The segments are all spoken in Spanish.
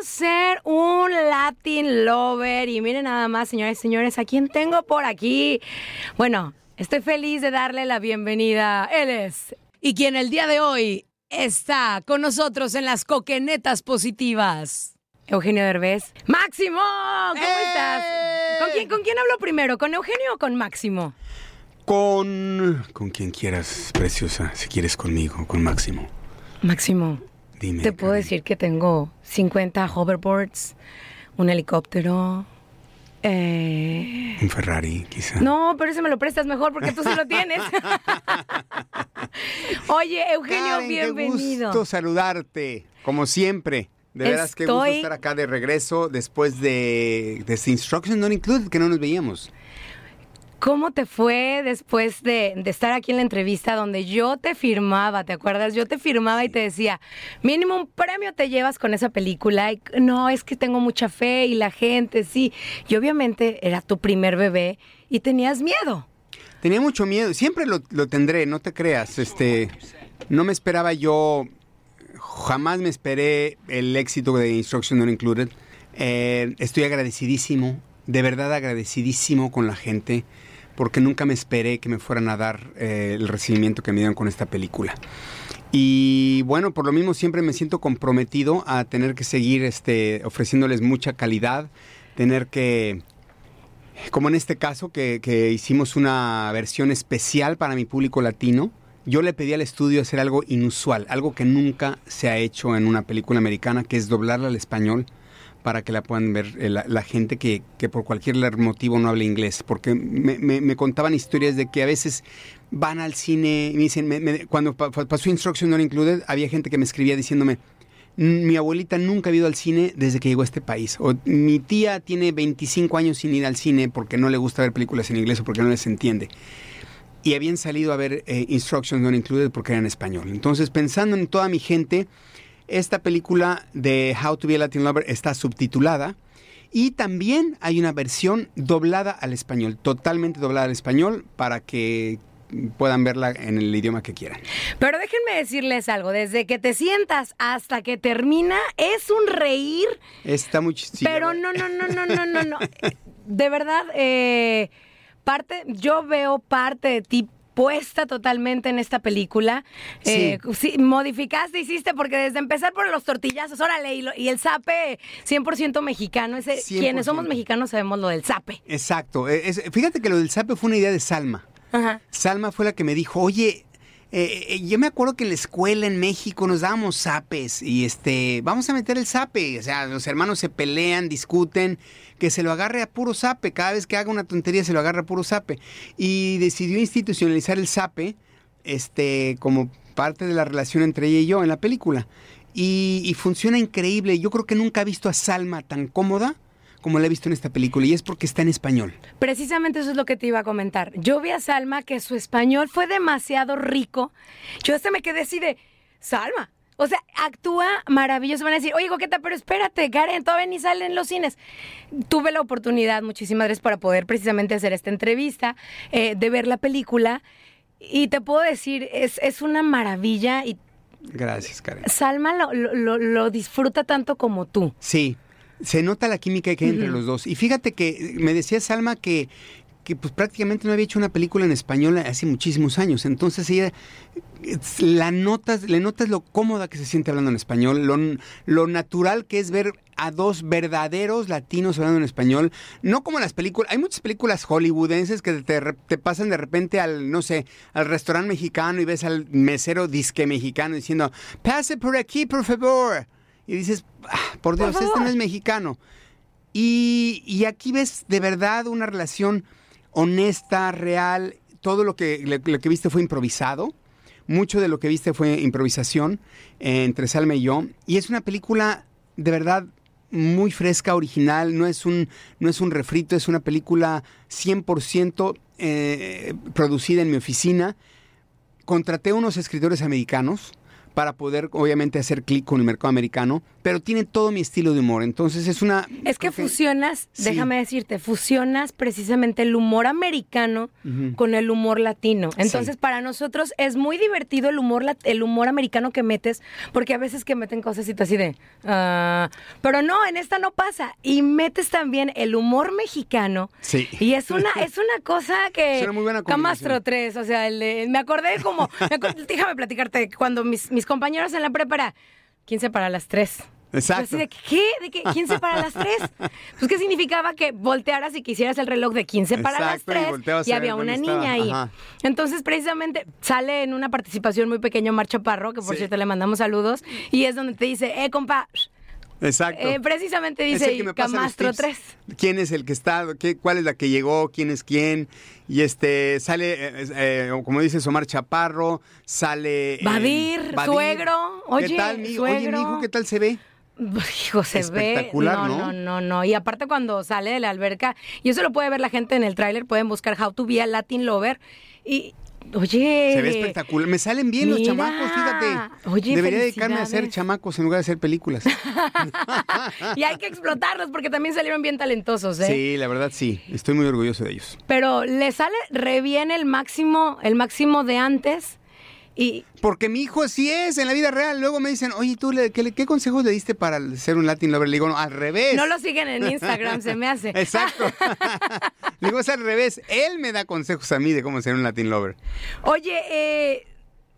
¿Cómo ser un Latin lover? Y miren nada más, señoras y señores, ¿a quién tengo por aquí? Bueno, estoy feliz de darle la bienvenida. Él es. Y quien el día de hoy está con nosotros en las coquenetas positivas. Eugenio Derbez. ¡Máximo! ¿Cómo estás? ¿Con quién, ¿Con quién hablo primero? ¿Con Eugenio o con Máximo? Con. con quien quieras, preciosa. Si quieres conmigo, con Máximo. Máximo, Dime. te puedo Karen. decir que tengo 50 hoverboards, un helicóptero. Eh... Un Ferrari, quizá. No, pero ese me lo prestas mejor porque tú sí lo tienes. Oye, Eugenio, Karen, bienvenido. Qué gusto saludarte, como siempre. De veras, qué gusto estar acá de regreso después de, de este Instruction Not Included, que no nos veíamos. ¿Cómo te fue después de, estar aquí en la entrevista donde yo te firmaba, ¿te acuerdas? Yo te firmaba y te decía, mínimo un premio te llevas con esa película. No, es que tengo mucha fe y la gente, sí. Y obviamente era tu primer bebé y tenías miedo. Tenía mucho miedo, siempre lo, lo tendré, no te creas. Este, no me esperaba yo, jamás me esperé el éxito de Instruction Not Included. Eh, estoy agradecidísimo, de verdad agradecidísimo con la gente, porque nunca me esperé que me fueran a dar eh, el recibimiento que me dieron con esta película. Y bueno, por lo mismo siempre me siento comprometido a tener que seguir este, ofreciéndoles mucha calidad, tener que como en este caso, que, que hicimos una versión especial para mi público latino, yo le pedí al estudio hacer algo inusual, algo que nunca se ha hecho en una película americana, que es doblarla al español para que la puedan ver eh, la, gente que, que por cualquier motivo no habla inglés. Porque me, me- contaban historias de que a veces van al cine y me dicen, cuando pa- pa- pasó Instruction Not Included, había gente que me escribía diciéndome, mi abuelita nunca ha ido al cine desde que llegó a este país. O mi tía tiene 25 años sin ir al cine porque no le gusta ver películas en inglés o porque no les entiende. Y habían salido a ver eh, Instructions Not Included porque era en español. Entonces, pensando en toda mi gente, esta película de How to Be a Latin Lover está subtitulada. Y también hay una versión doblada al español, totalmente doblada al español, para que puedan verla en el idioma que quieran. Pero déjenme decirles algo, desde que te sientas hasta que termina es un reír, Está muy chistoso. pero no, no, no, no, no, no, no. De verdad, eh, parte, yo veo parte de ti puesta totalmente en esta película. Eh, sí, modificaste, hiciste, porque desde empezar por los tortillazos, órale, y, lo- y el zape 100% mexicano, ese, 100%. quienes somos mexicanos sabemos lo del zape. Exacto. Es- fíjate que lo del sape fue una idea de Salma. Ajá. Salma fue la que me dijo, oye, eh, eh, yo me acuerdo que en la escuela en México nos dábamos zapes y este, vamos a meter el zape, o sea, los hermanos se pelean, discuten, que se lo agarre a puro zape, cada vez que haga una tontería se lo agarra a puro zape. Y decidió institucionalizar el zape, este, como parte de la relación entre ella y yo en la película. Y funciona increíble. Yo creo que nunca he visto a Salma tan cómoda como la he visto en esta película y es porque está en español. Precisamente eso es lo que te iba a comentar. Yo vi a Salma que su español fue demasiado rico. Yo hasta me quedé así de, Salma. O sea, actúa maravilloso. Van a decir, oye, Coqueta, pero espérate, Karen, todavía ni sale en los cines. Tuve la oportunidad, muchísimas gracias, para poder precisamente hacer esta entrevista, eh, de ver la película. Y te puedo decir, es, es una maravilla y Gracias, Karen. Salma lo- lo disfruta tanto como tú. Sí, se nota la química que hay entre los dos. Y fíjate que me decía Salma que, que pues prácticamente no había hecho una película en español hace muchísimos años. Entonces ella la notas, le notas lo cómoda que se siente hablando en español, lo, lo natural que es ver a dos verdaderos latinos hablando en español, no como las películas, hay muchas películas hollywoodenses que te, te pasan de repente al, no sé, al restaurante mexicano y ves al mesero disque mexicano diciendo, pase por aquí, por favor. Y dices, "Ah, por Dios, este no es mexicano. Y, y aquí ves de verdad una relación honesta, real. Todo lo que, lo, lo que viste fue improvisado. Mucho de lo que viste fue improvisación eh, entre Salma y yo. Y es una película de verdad muy fresca, original. No es un, no es un refrito, es una película 100% eh, producida en mi oficina. Contraté unos escritores americanos para poder obviamente hacer clic con el mercado americano, pero tiene todo mi estilo de humor. Entonces es una... Es que fusionas, Sí. déjame decirte, fusionas precisamente el humor americano Ujú. con el humor latino. Entonces, para nosotros es muy divertido el humor el humor americano que metes, porque a veces que meten cosas y tú así de, ah, pero no, en esta no pasa. Y metes también el humor mexicano. Sí. Y es una es una cosa que una muy buena Camastro combinación. 3, o sea, el de- me acordé como me acuerdo- déjame platicarte cuando mis, mis compañeros en la prepa era 15 para las 3. Exacto. Así de, ¿qué? ¿De qué? ¿15 para las 3? Pues, ¿qué significaba? Que voltearas y quisieras el reloj de 15 para Exacto, las 3 volteabas y, había una estaba. niña ahí. Ajá. Entonces, precisamente, sale en una participación muy pequeña Mar Chaparro, que por Sí. cierto le mandamos saludos, y es donde te dice, eh, compa, Exacto. eh, precisamente dice que Camastro tips. 3. ¿Quién es el que está? Qué, ¿Cuál es la que llegó? ¿Quién es quién? Y este sale, eh, eh, como dices, Omar Chaparro, sale... Badir, suegro. Oye, ¿Qué tal, mi, Oye, suegro. mi hijo, ¿qué tal se ve? Hijo, se ve. Espectacular, no, ¿no? no, no, no. Y aparte cuando sale de la alberca, y eso lo puede ver la gente en el tráiler, pueden buscar How to be a Latin Lover. Y, oye. Se ve espectacular. Me salen bien los chamacos, fíjate. Oye, Debería dedicarme a hacer chamacos en lugar de hacer películas. Y hay que explotarlos porque también salieron bien talentosos, ¿eh? Sí, la verdad sí. Estoy muy orgulloso de ellos. Pero le sale re bien el máximo, el máximo de antes. Y Porque mi hijo sí es en la vida real. Luego me dicen, oye, ¿tú le- qué, consejos le diste para ser un Latin Lover? Le digo, no, al revés. no lo siguen en Instagram, se me hace. Exacto. Le digo, es al revés. Él me da consejos a mí de cómo ser un Latin Lover. Oye, eh,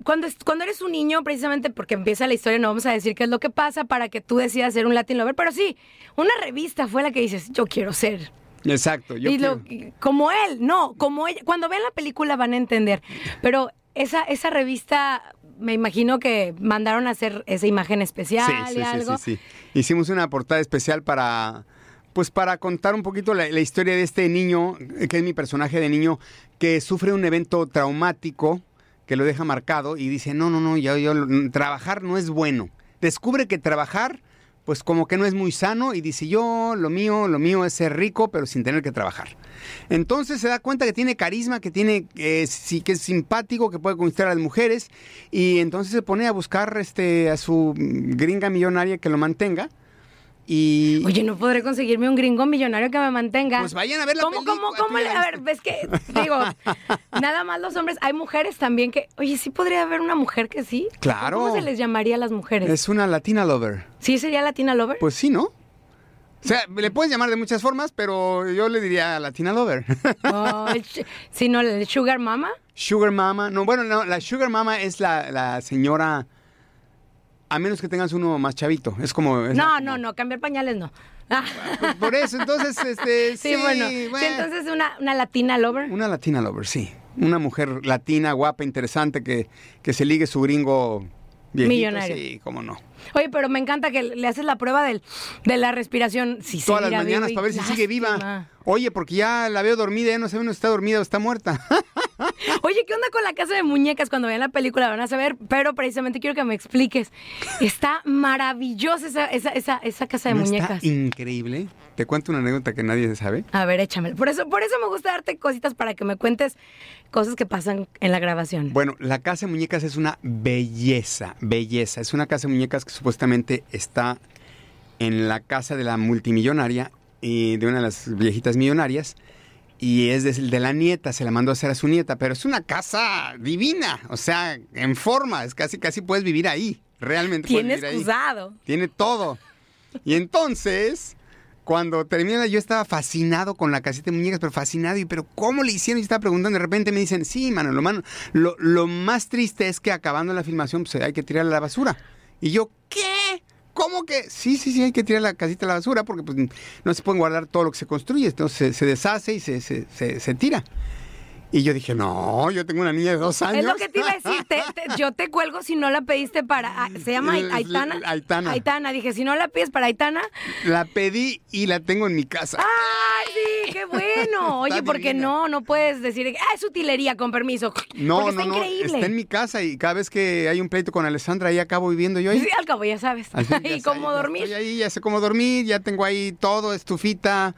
cuando, cuando eres un niño, precisamente porque empieza la historia, no vamos a decir qué es lo que pasa para que tú decidas ser un Latin Lover, pero sí, una revista fue la que dices, yo quiero ser. Exacto. Yo y lo- quiero- como él, no, como ella. Cuando vean la película van a entender. Pero esa, esa revista, me imagino que mandaron a hacer esa imagen especial Sí, y sí, sí, algo. sí, sí. Hicimos una portada especial para, pues para contar un poquito la, la historia de este niño, que es mi personaje de niño, que sufre un evento traumático que lo deja marcado y dice, no, no, no, yo, yo, trabajar no es bueno. Descubre que trabajar, pues como que no es muy sano y dice, yo, lo mío, lo mío es ser rico, pero sin tener que trabajar. Entonces se da cuenta que tiene carisma, que tiene, eh, sí, que es simpático, que puede conquistar a las mujeres y entonces se pone a buscar este, a su gringa millonaria que lo mantenga. Y Oye, no podré conseguirme un gringo millonario que me mantenga. Pues vayan a ver la ¿Cómo, película, cómo, cómo la A ver, ves que, digo, nada más los hombres, hay mujeres también que, oye, sí podría haber una mujer que sí. Claro. ¿Cómo se les llamaría a las mujeres? es una latina lover. ¿Sí sería Latina Lover? Pues sí, ¿no? O sea, le puedes llamar de muchas formas, pero yo le diría latina lover. Oh, sí, no, Sugar Mama. Sugar Mama. No, bueno, no, la Sugar Mama es la, la señora. A menos que tengas uno más chavito. Es como. es No, la- no, no, cambiar pañales no. Ah. Por eso, entonces, este. Sí, bueno. Sí, entonces una, una Latina Lover. Una latina lover, sí. Una mujer latina, guapa, interesante, que, que se ligue su gringo viejito. Millonario. Sí, cómo no. Oye, pero me encanta que le haces la prueba del, de la respiración. Si Todas las mañanas para ver si sigue viva. Oye, porque ya la veo dormida, ya no sabemos si está dormida o está muerta. Oye, ¿qué onda con la casa de muñecas? Cuando vean la película van a saber, pero precisamente quiero que me expliques. Está maravillosa esa, esa, esa, esa casa de ¿No muñecas. Está increíble. Te cuento una anécdota que nadie sabe. A ver, échame. Por eso, por eso me gusta darte cositas para que me cuentes cosas que pasan en la grabación. Bueno, la casa de muñecas es una belleza, belleza. Es una casa de muñecas que supuestamente está en la casa de la multimillonaria y de una de las viejitas millonarias. Y es de, de la nieta, se la mandó a hacer a su nieta, pero es una casa divina, o sea, en forma, es casi, casi puedes vivir ahí, realmente. ahí. excusado. Tiene todo. Y entonces, cuando termina, yo estaba fascinado con la casita de muñecas, pero fascinado. Y, pero ¿cómo le hicieron? Y estaba preguntando. De repente me dicen, sí, mano, lo, mano, lo, lo más triste es que acabando la filmación, pues hay que tirarla a la basura. Y yo, ¿qué? ¿Cómo que? Sí, sí, sí, hay que tirar la casita a la basura porque pues, no se pueden guardar todo lo que se construye. Entonces se, se deshace y se, se, se- se tira. Y yo dije, no, yo tengo una niña de dos años. Es lo que te iba a decir. te- te- yo te cuelgo si no la pediste para. ah, ¿Se llama Aitana? Aitana. Aitana. Dije, si no la pides para Aitana. La pedí y la tengo en mi casa. ¡Ay, sí! ¡Qué bueno! Oye, Está porque divina. no, no puedes decir, ah, es utilería, con permiso. No, porque no, está no. increíble. Está en mi casa y cada vez que hay un pleito con Alessandra, ahí acabo viviendo yo ahí. Sí, al cabo, ya sabes. Ya y cómo dormir. Estoy ahí, ya sé cómo dormir, ya tengo ahí todo, estufita,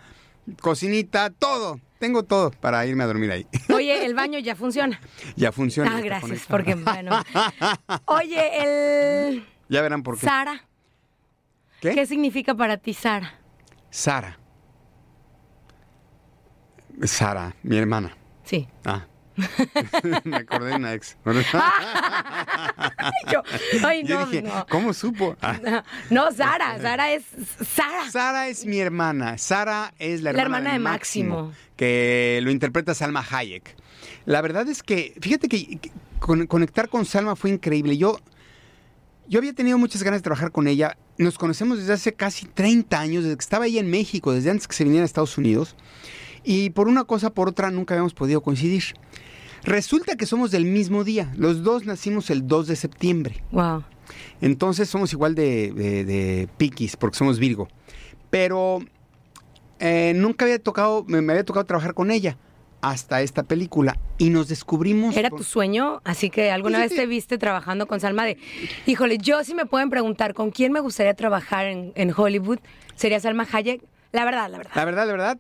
cocinita, todo. Tengo todo para irme a dormir ahí. Oye, el baño ya funciona. ya funciona. Ah, gracias, porque bueno. Oye, el. Ya verán por qué. Sara. ¿Qué? ¿Qué significa para ti Sara? Sara. Sara, mi hermana. Sí. Ah. Me acordé de una ex. Yo, ay, Yo no, dije, no. ¿cómo supo? Ah. No, Sara, Sara es Sara. Sara es mi hermana. Sara es la La hermana, hermana de Máximo. que lo interpreta Salma Hayek. La verdad es que, fíjate que, que con- conectar con Salma fue increíble. Yo, yo había tenido muchas ganas de trabajar con ella. Nos conocemos desde hace casi 30 años, desde que estaba ella en México, desde antes que se viniera a Estados Unidos. Y por una cosa por otra nunca habíamos podido coincidir. Resulta que somos del mismo día. Los dos nacimos el 2 de septiembre. Wow. Entonces somos igual de, de, de piquis, porque somos Virgo. Pero eh, nunca había tocado, me, me había tocado trabajar con ella hasta esta película. Y nos descubrimos. Era tu sueño, así que alguna Pues vez te viste trabajando con Salma de, híjole, yo si me pueden preguntar con quién me gustaría trabajar en, en Hollywood, sería Salma Hayek. La verdad, la verdad. La verdad, la verdad.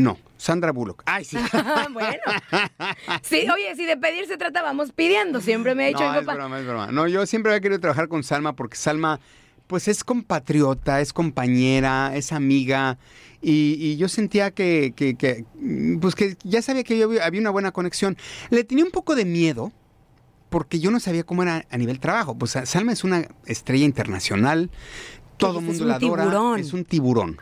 No, Sandra Bullock. Ay, sí. bueno. Sí, oye, si de pedir se trata, vamos pidiendo. Siempre me ha dicho no, mi es papá. broma, es broma. No, yo siempre había querido trabajar con Salma porque Salma, pues es compatriota, es compañera, es amiga. Y, y yo sentía que, que- que, pues que ya sabía que yo había, una buena conexión. Le tenía un poco de miedo porque yo no sabía cómo era a nivel trabajo. Pues Salma es una estrella internacional, todo el mundo es la un adora. tiburón. Es un tiburón.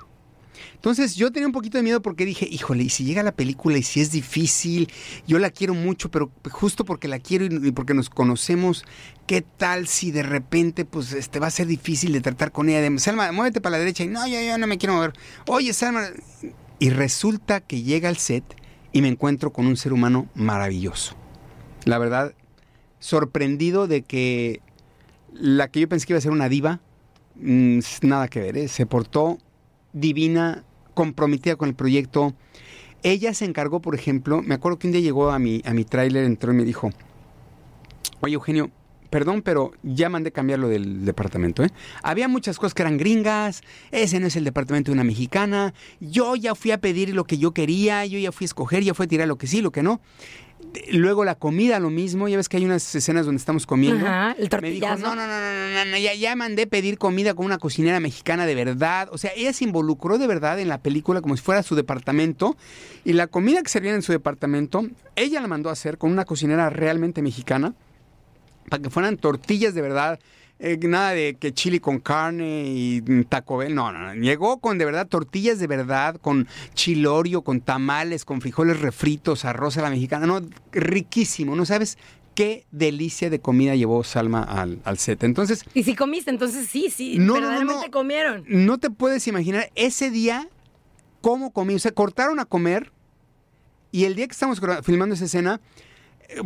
Entonces yo tenía un poquito de miedo porque dije, híjole, y si llega la película y si es difícil, yo la quiero mucho, pero justo porque la quiero y porque nos conocemos, ¿qué tal si de repente pues este va a ser difícil de tratar con ella? De, Salma, muévete para la derecha y no, yo, yo no me quiero mover. Oye, Salma. Y resulta que llega al set y me encuentro con un ser humano maravilloso. La verdad, sorprendido de que la que yo pensé que iba a ser una diva, mm, nada que ver, ¿eh? se portó divina, comprometida con el proyecto. Ella se encargó, por ejemplo, me acuerdo que un día llegó a mi, a mi tráiler, entró y me dijo, oye Eugenio, perdón, pero ya mandé cambiar lo del departamento. ¿eh? Había muchas cosas que eran gringas, ese no es el departamento de una mexicana, yo ya fui a pedir lo que yo quería, yo ya fui a escoger, ya fui a tirar lo que sí, lo que no. Luego la comida, lo mismo. Ya ves que hay unas escenas donde estamos comiendo. Ajá, el Me dijo, no, no, no, no, no, no, ya, ya mandé pedir comida con una cocinera mexicana de verdad. O sea, ella se involucró de verdad en la película como si fuera su departamento. Y la comida que servían en su departamento, ella la mandó a hacer con una cocinera realmente mexicana para que fueran tortillas de verdad. Eh, nada de que chili con carne y Taco Bell, no, no, no. Llegó con de verdad tortillas de verdad, con chilorio, con tamales, con frijoles refritos, arroz a la mexicana. No, riquísimo, ¿no sabes? Qué delicia de comida llevó Salma al, al set. Entonces, Y si comiste, entonces sí, sí, No, no, no, verdaderamente no. comieron. no te puedes imaginar ese día cómo comí. O sea, cortaron a comer Y el día que estamos filmando esa escena,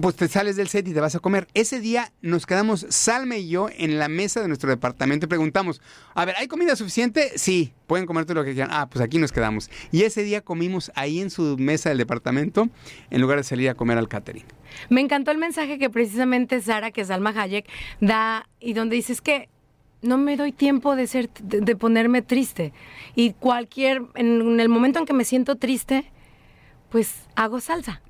pues te sales del set y te vas a comer. Ese día nos quedamos, Salma y yo, en la mesa de nuestro departamento y preguntamos, a ver, ¿hay comida suficiente? Sí, pueden comer todo lo que quieran. Ah, pues aquí nos quedamos. Y ese día comimos ahí en su mesa del departamento, en lugar de salir a comer al catering. Me encantó el mensaje que precisamente Sara, que es Alma Hayek, da y donde dice es que no me doy tiempo de ser de ponerme triste y cualquier en el momento en que me siento triste, pues hago salsa.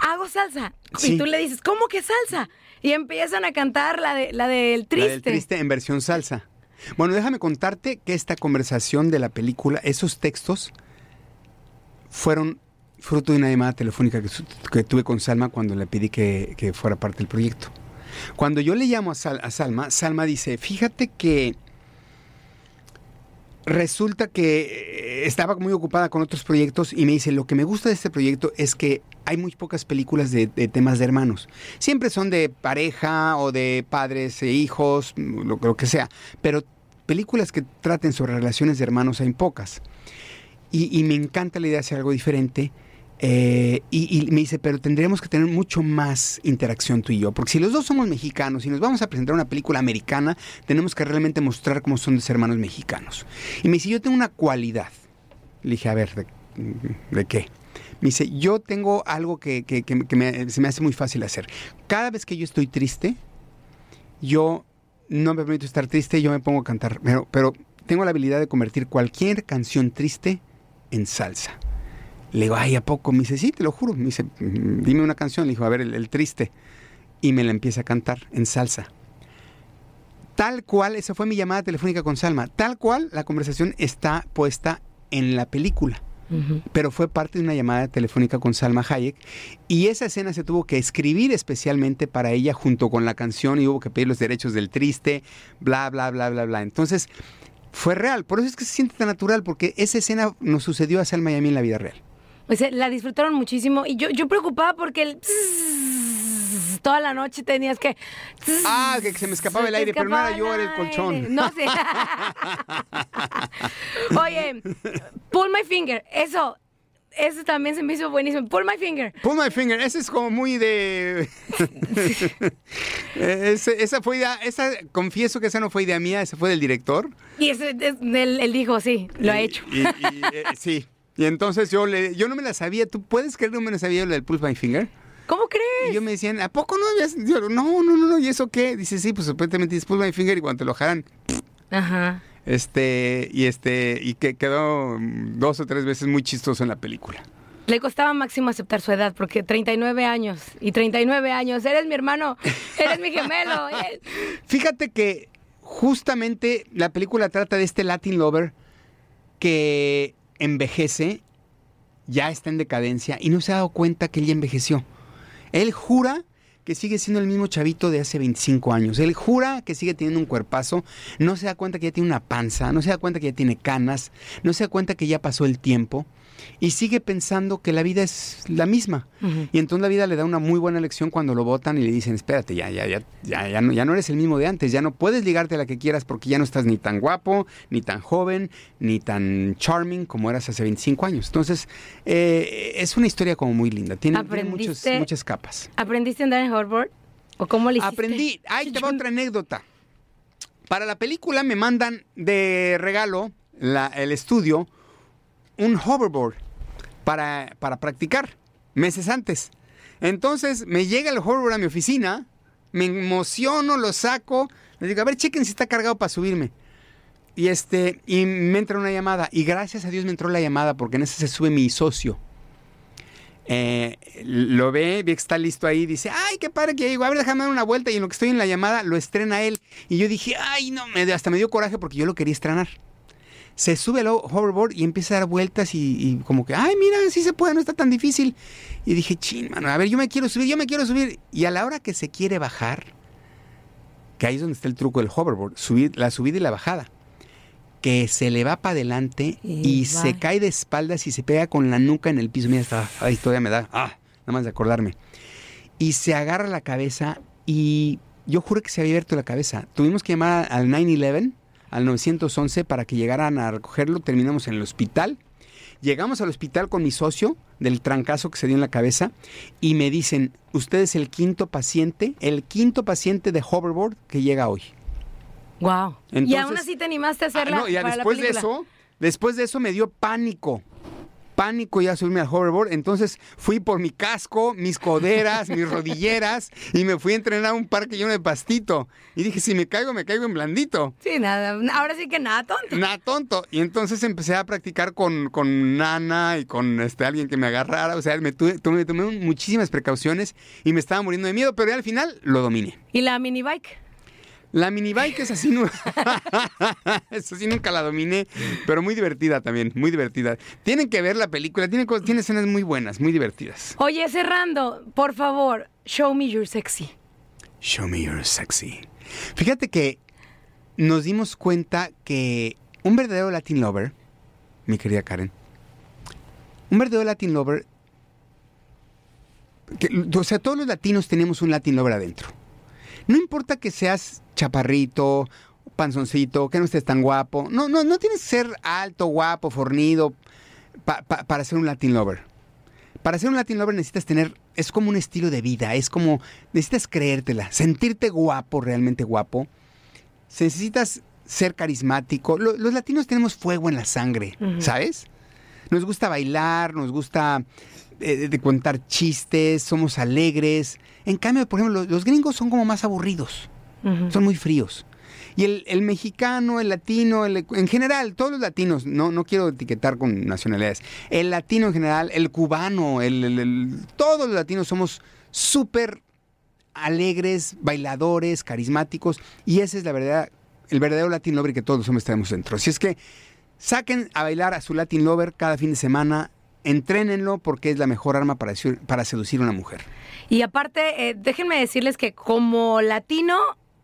Hago salsa. Sí. Y tú le dices, ¿cómo que salsa? Y empiezan a cantar la de la del La triste. del triste en versión salsa. Bueno, déjame contarte que esta conversación de la película, esos textos, fueron fruto de una llamada telefónica que, que tuve con Salma cuando le pedí que, que fuera parte del proyecto. Cuando yo le llamo a, Sal- a Salma, Salma dice, fíjate que resulta que eh, estaba muy ocupada con otros proyectos y me dice, lo que me gusta de este proyecto es que hay muy pocas películas de, temas de hermanos. Siempre son de pareja o de padres e hijos, lo, lo que sea, pero películas que traten sobre relaciones de hermanos hay pocas. Y, y me encanta la idea de hacer algo diferente. Eh, y, me dice, pero tendríamos que tener mucho más interacción tú y yo, porque si los dos somos mexicanos y nos vamos a presentar una película americana, tenemos que realmente mostrar cómo son los hermanos mexicanos. Y me dice, yo tengo una cualidad. Le dije, a ver, ¿de, qué? Me dice, yo tengo algo que, se me hace muy fácil hacer. Cada vez que yo estoy triste, yo no me permito estar triste, yo me pongo a cantar, pero tengo la habilidad de convertir cualquier canción triste en salsa. Le digo, ay, ¿a poco? Me dice, sí, te lo juro. Me dice, "Mm, dime una canción. Le dijo, a ver, el, el triste. Y me la empieza a cantar en salsa. Tal cual, esa fue mi llamada telefónica con Salma. Tal cual, la conversación está puesta en la película. Pero fue parte de una llamada telefónica con Salma Hayek. Y esa escena se tuvo que escribir especialmente para ella junto con la canción y hubo que pedir los derechos del triste, bla, bla, bla, bla, bla. Entonces, fue real. Por eso es que se siente tan natural, porque esa escena nos sucedió a Salma y a mí en la vida real. Sea, la disfrutaron muchísimo y yo, yo preocupada porque el toda la noche tenías que Ah, que se me escapaba se el aire, pero no era escapaba yo, era el colchón. No sé. Oye, pull my finger, eso, eso también se me hizo buenísimo. Pull my finger. Pull my finger, ese es como muy de. Ese- esa fue idea, esa, confieso que esa no fue idea mía, esa fue del director. Y ese, es- él, él dijo, sí, lo ha hecho. y- y, eh, sí. Y entonces yo le, yo no me la sabía. ¿Tú puedes creer que no me la sabía lo del Pull my finger? ¿Cómo Y crees? yo me decían, ¿a poco no habías? Yo, no, no, no, no, ¿y eso qué? Dice, sí, pues supuestamente dices Pull my finger y cuando te lo jalan, Ajá. este, y este, y que quedó dos o tres veces muy chistoso en la película. Le costaba máximo aceptar su edad porque 39 años y 39 años, eres mi hermano, eres mi gemelo. Fíjate que justamente la película trata de este Latin lover que envejece, ya está en decadencia y no se ha dado cuenta que él ya envejeció. Él jura que sigue siendo el mismo chavito de hace 25 años. Él jura que sigue teniendo un cuerpazo, no se da cuenta que ya tiene una panza, no se da cuenta que ya tiene canas, no se da cuenta que ya pasó el tiempo y sigue pensando que la vida es la misma. Y entonces la vida le da una muy buena lección cuando lo votan y le dicen, espérate, ya, ya, ya, ya, ya, no, ya no eres el mismo de antes, ya no puedes ligarte a la que quieras porque ya no estás ni tan guapo, ni tan joven, ni tan charming como eras hace 25 años. Entonces, eh, es una historia como muy linda, tiene, tiene muchos- ¿Aprendiste- muchas capas. ¿Aprendiste a andar en hoverboard? ¿O cómo le hiciste? Aprendí, ahí te va otra anécdota. Para la película me mandan de regalo la- el estudio un hoverboard para, para practicar meses antes. Entonces me llega el hoverboard a mi oficina, me emociono, lo saco, le digo, a ver, chequen si está cargado para subirme. Y este, y me entra una llamada. Y gracias a Dios me entró la llamada porque en ese se sube mi socio. Eh, lo ve, ve que está listo ahí, dice, ay, qué padre que llegó, a ver, déjame dar una vuelta y en lo que estoy en la llamada lo estrena él. Y yo dije, ay, no, hasta me dio coraje porque yo lo quería estrenar. Se sube al hoverboard y empieza a dar vueltas y, y como que, ay, mira, sí se puede, no está tan difícil. Y dije, chin, mano, a ver, yo me quiero subir, yo me quiero subir. Y a la hora que se quiere bajar, que ahí es donde está el truco del hoverboard, subir, la subida y la bajada que se le va para adelante y, Y se cae de espaldas y se pega con la nuca en el piso. Mira, está, ay, todavía me da, ah, nada más de acordarme. Y se agarra la cabeza y yo juro que se había abierto la cabeza. Tuvimos que llamar al 911, al 911 para que llegaran a recogerlo. Terminamos en el hospital Llegamos al hospital con mi socio del trancazo que se dio en la cabeza y me dicen, usted es el quinto paciente, el quinto paciente de hoverboard que llega hoy. Wow. y aún así te animaste a Ah, hacerla. no, ya para la después de eso, después de eso me dio pánico. Pánico ya subirme al hoverboard. Entonces fui por mi casco, mis coderas, mis rodilleras y me fui a entrenar a un parque lleno de pastito. Y dije, si me caigo, me caigo en blandito. Sí, nada. Ahora sí que nada, tonto. Nada tonto. Y entonces empecé a practicar con, con Nana y con este, alguien que me agarrara. O sea, me tuve, tuve- tomé muchísimas precauciones y me estaba muriendo de miedo, pero ya al final lo dominé. ¿Y la mini bike? La mini bike es así, es así nunca la dominé, pero muy divertida también, muy divertida. Tienen que ver la película, tiene, escenas muy buenas, muy divertidas. Oye, cerrando, por favor, show me your sexy. Show me you're sexy. Fíjate que nos dimos cuenta que un verdadero Latin lover, mi querida Karen, un verdadero Latin lover, que- o sea, todos los latinos tenemos un Latin lover adentro. No importa que seas chaparrito, panzoncito, que no estés tan guapo. No, no, no tienes que ser alto, guapo, fornido pa- pa- para ser un Latin lover. Para ser un Latin lover necesitas tener, es como un estilo de vida, es como, necesitas creértela, sentirte guapo, realmente guapo. Necesitas ser carismático. Lo- los latinos tenemos fuego en la sangre. ¿sabes? Nos gusta bailar, nos gusta eh, de contar chistes, somos alegres. En cambio, por ejemplo, los, los gringos son como más aburridos, Son muy fríos. Y el, el mexicano, el latino, el- en general, todos los latinos, no, no quiero etiquetar con nacionalidades, el latino en general, el cubano, el, todos los latinos somos súper alegres, bailadores, carismáticos, y ese es la verdad, el verdadero Latin Lover que todos los hombres tenemos dentro. Así es que saquen a bailar a su Latin Lover cada fin de semana, entrénenlo porque es la mejor arma para, sedu- para seducir a una mujer. Y aparte, eh, déjenme decirles que como latino,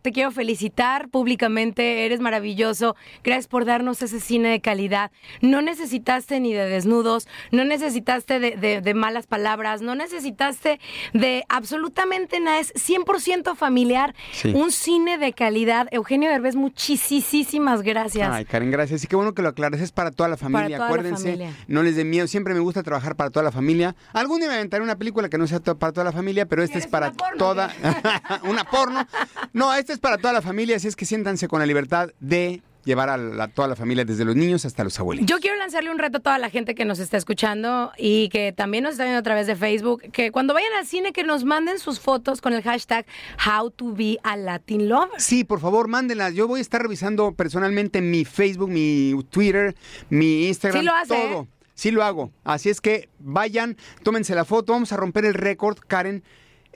te quiero felicitar públicamente, eres maravilloso, gracias por darnos ese cine de calidad. No necesitaste ni de desnudos, no necesitaste de, de- de malas palabras, no necesitaste de absolutamente nada, es 100% familiar, Sí. un cine de calidad. Eugenio Derbez, muchísimas gracias. Ay, Karen, gracias. Y qué bueno que lo aclares. Es para toda la familia. toda la Acuérdense, familia. no les den miedo. Siempre me gusta trabajar para toda la familia. Algún día me aventaré una película que no sea para toda la familia, pero esta es ¿Quieres para una porno, toda. una porno. No, esta es para toda la familia. Así es que siéntanse con la libertad de llevar a la- toda la familia, desde los niños hasta los abuelitos. Yo quiero lanzarle un reto a toda la gente que nos está escuchando y que también nos está viendo a través de Facebook, que cuando vayan al cine que nos manden sus fotos con el hashtag How to be a Latin Lover. Sí, por favor, mándenlas. Yo voy a estar revisando personalmente mi Facebook, mi Twitter, mi Instagram, Sí lo hace, todo. ¿eh? Sí lo hago. Así es que vayan, tómense la foto. Vamos a romper el récord, Karen.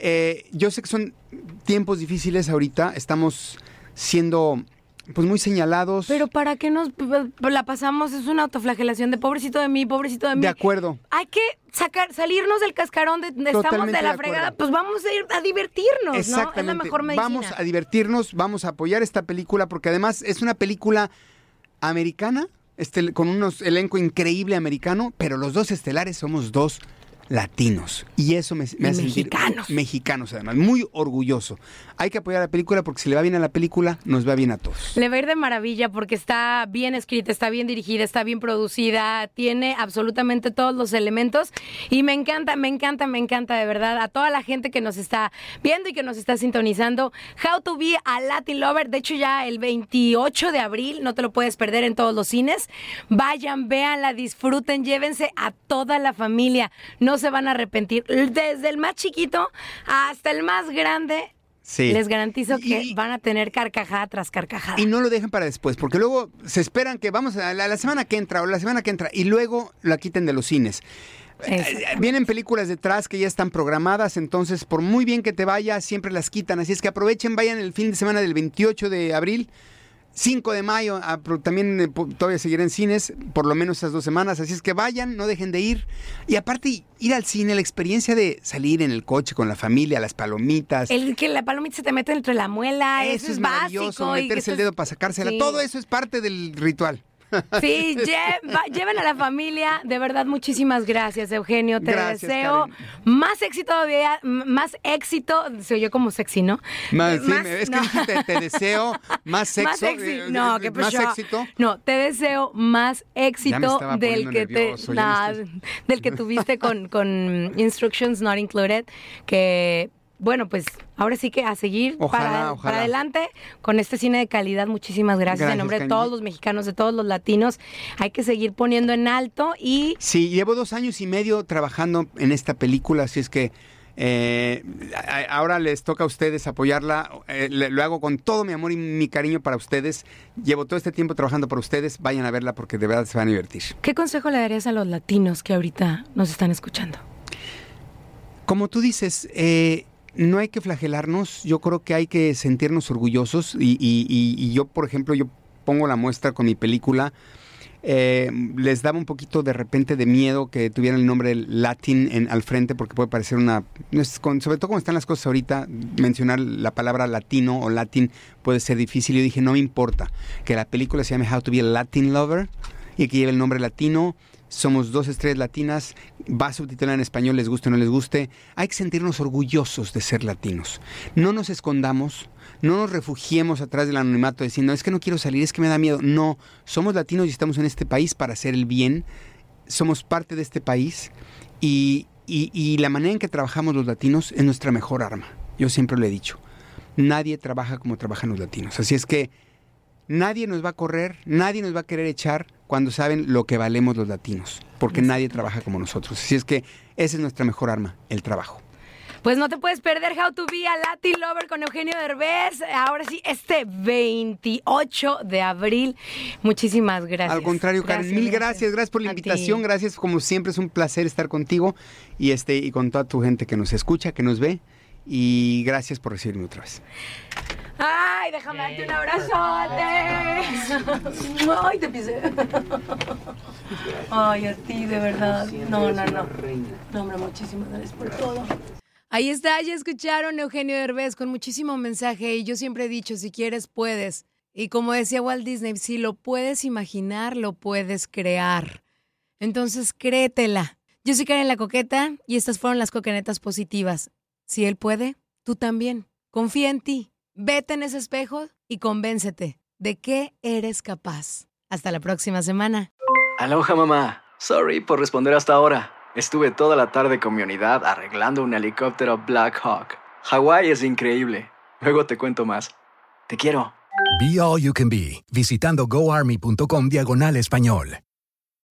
Eh, yo sé que son tiempos difíciles ahorita. Estamos siendo pues muy señalados. Pero ¿para qué nos p- la pasamos? Es una autoflagelación de pobrecito de mí, pobrecito de mí. de acuerdo. Hay que sacar, salirnos del cascarón de, de estamos de la de fregada, pues vamos a ir a divertirnos, ¿no? Es la Exactamente. mejor medicina. Vamos a divertirnos, vamos a apoyar esta película porque además es una película americana, este, con un elenco increíble americano, pero los dos estelares somos dos latinos. Y eso me, me hace sentir mexicanos. mexicanos además, muy orgulloso. Hay que apoyar la película porque si le va bien a la película, nos va bien a todos. Le va a ir de maravilla porque está bien escrita, está bien dirigida, está bien producida, tiene absolutamente todos los elementos y me encanta, me encanta, me encanta de verdad a toda la gente que nos está viendo y que nos está sintonizando. How to be a Latin Lover, de hecho ya el 28 de abril, no te lo puedes perder en todos los cines. Vayan, véanla, disfruten, llévense a toda la familia, no se van a arrepentir. Desde el más chiquito hasta el más grande. Sí. Les garantizo que Y- van a tener carcajada tras carcajada. Y no lo dejen para después, porque luego se esperan que vamos a la, la semana que entra o la semana que entra y luego la quiten de los cines. Vienen películas detrás que ya están programadas, entonces por muy bien que te vaya, siempre las quitan. Así es que aprovechen, vayan el fin de semana del 28 de abril. 5 de mayo, ah, también eh, todavía seguiré en cines, por lo menos esas dos semanas, así es que vayan, no dejen de ir. Y aparte, ir al cine, la experiencia de salir en el coche con la familia, las palomitas, El que la palomita se te mete entre la muela, eso, eso es es maravilloso, básico. y que meterse el dedo para sacársela, Sí. todo eso es parte del ritual. Sí, lle- lleven a la familia. De verdad, muchísimas gracias, Eugenio. Te Gracias, deseo Karen. más éxito todavía, más éxito. Se oyó como sexy, ¿no? Más- sí, Más- es que no. dijiste, te deseo más sexo. Más sexy. eh, No, eh, que más pues yo- éxito. No, te deseo más éxito del que te nervioso, estoy- del que tuviste con, con Instructions Not Included, que bueno, pues ahora sí que a seguir Ojalá, para, ojalá. para adelante con este cine de calidad. Muchísimas gracias, Gracias, en nombre de todos los mexicanos, de todos los latinos. Hay que seguir poniendo en alto y Sí, llevo dos años y medio trabajando en esta película, así es que eh, ahora les toca a ustedes apoyarla. eh, le- lo hago con todo mi amor y mi cariño para ustedes. Llevo todo este tiempo trabajando para ustedes. Vayan a verla porque de verdad se van a divertir. ¿qué consejo le darías a los latinos que ahorita nos están escuchando? Como tú dices, eh, no hay que flagelarnos, yo creo que hay que sentirnos orgullosos y, y- y- yo, por ejemplo, yo pongo la muestra con mi película. eh, les daba un poquito de repente de miedo que tuvieran el nombre latín en, al frente porque puede parecer una... sobre todo como están las cosas ahorita, mencionar la palabra latino o latín puede ser difícil. Yo dije, no me importa que la película se llame How to be a Latin Lover y que lleve el nombre latino. Somos dos estrellas latinas, va subtitulada en español, les guste o no les guste. Hay que sentirnos orgullosos de ser latinos. No nos escondamos, no nos refugiemos atrás del anonimato diciendo, es que no quiero salir, es que me da miedo. No, somos latinos y estamos en este país para hacer el bien. Somos parte de este país y, y- y la manera en que trabajamos los latinos es nuestra mejor arma. Yo siempre lo he dicho. Nadie trabaja como trabajan los latinos. Así es que nadie nos va a correr, nadie nos va a querer echar cuando saben lo que valemos los latinos, porque nadie trabaja como nosotros. Así es que esa es nuestra mejor arma, el trabajo. Pues no te puedes perder How to Be a Latin Lover con Eugenio Derbez. Ahora sí, este 28 de abril. Muchísimas gracias. Al contrario, Karen, Gracias, mil gracias, gracias por la invitación, gracias como siempre es un placer estar contigo y este y con toda tu gente que nos escucha, que nos ve y gracias por recibirme otra vez. Ay, déjame darte un abrazote. Ay, te pisé. Ay, a ti, de verdad. No, no, no. No, hombre, muchísimas gracias por todo. Ahí está, ya escucharon Eugenio Derbez con muchísimo mensaje y yo siempre he dicho, si quieres, puedes. Y como decía Walt Disney, si lo puedes imaginar, lo puedes crear. Entonces, créetela. Yo soy Karen La Coqueta y estas fueron las coquenetas positivas. Si él puede, tú también. Confía en ti. Vete en ese espejo y convéncete de que eres capaz. Hasta la próxima semana. Aloha mamá. Sorry por responder hasta ahora. Estuve toda la tarde con mi unidad arreglando un helicóptero Black Hawk. Hawái es increíble. Luego te cuento más. Te quiero. Be All You Can Be, visitando goarmy.com diagonal español.